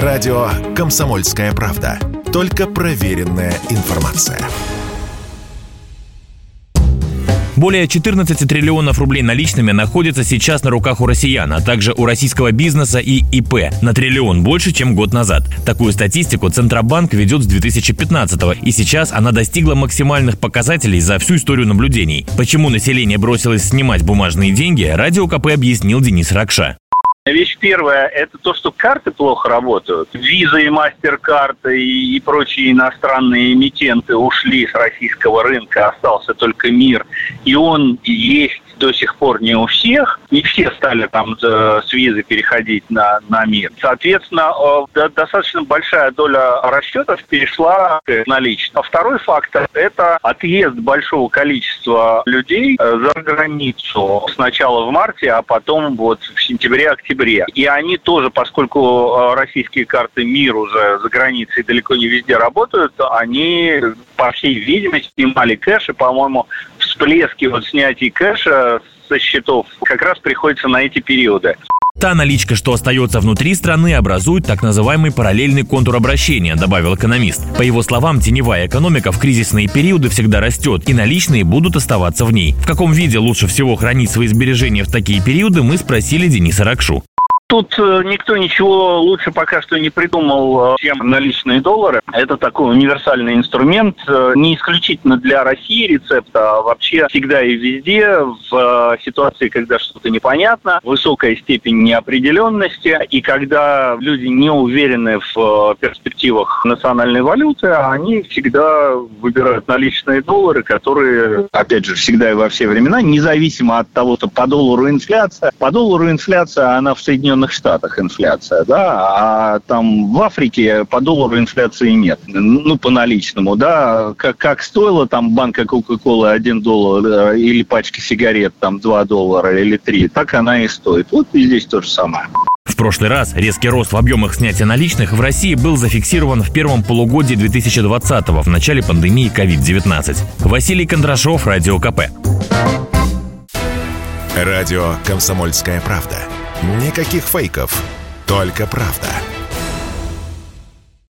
Радио «Комсомольская правда». Только проверенная информация. Более 14 триллионов рублей наличными находятся сейчас на руках у россиян, а также у российского бизнеса и ИП. На триллион больше, чем год назад. Такую статистику Центробанк ведет с 2015 -го, и сейчас она достигла максимальных показателей за всю историю наблюдений. Почему население бросилось снимать бумажные деньги, Радио КП объяснил Денис Ракша. Вещь первая – это то, что карты плохо работают. Виза и мастер-карты и, и прочие иностранные эмитенты ушли с российского рынка, остался только мир. И он есть до сих пор не у всех. Не все стали там э, с визы переходить на, на мир. Соответственно, э, достаточно большая доля расчетов перешла к наличным. А второй фактор – это отъезд большого количества людей э, за границу. Сначала в марте, а потом вот в сентябре-октябре. И они тоже, поскольку российские карты мир уже за границей далеко не везде работают, они, по всей видимости, снимали кэш, и, по-моему, всплески вот снятия кэша со счетов как раз приходится на эти периоды. Та наличка, что остается внутри страны, образует так называемый параллельный контур обращения, добавил экономист. По его словам, теневая экономика в кризисные периоды всегда растет, и наличные будут оставаться в ней. В каком виде лучше всего хранить свои сбережения в такие периоды, мы спросили Дениса Ракшу. Тут э, никто ничего лучше пока что не придумал, э, чем наличные доллары. Это такой универсальный инструмент, э, не исключительно для России рецепта, а вообще всегда и везде в ситуации, когда что-то непонятно, высокая степень неопределенности, и когда люди не уверены в перспективах национальной валюты, они всегда выбирают наличные доллары, которые, опять же, всегда и во все времена, независимо от того, что по доллару инфляция, по доллару инфляция, она в Соединенных Соединенных Штатах инфляция, да, а там в Африке по доллару инфляции нет, ну, по наличному, да, как, как стоила там банка Кока-Колы 1 доллар э, или пачка сигарет там 2 доллара или 3, так она и стоит. Вот и здесь то же самое. В прошлый раз резкий рост в объемах снятия наличных в России был зафиксирован в первом полугодии 2020-го, в начале пандемии COVID-19. Василий Кондрашов, Радио КП. Радио «Комсомольская правда». Никаких фейков, только правда.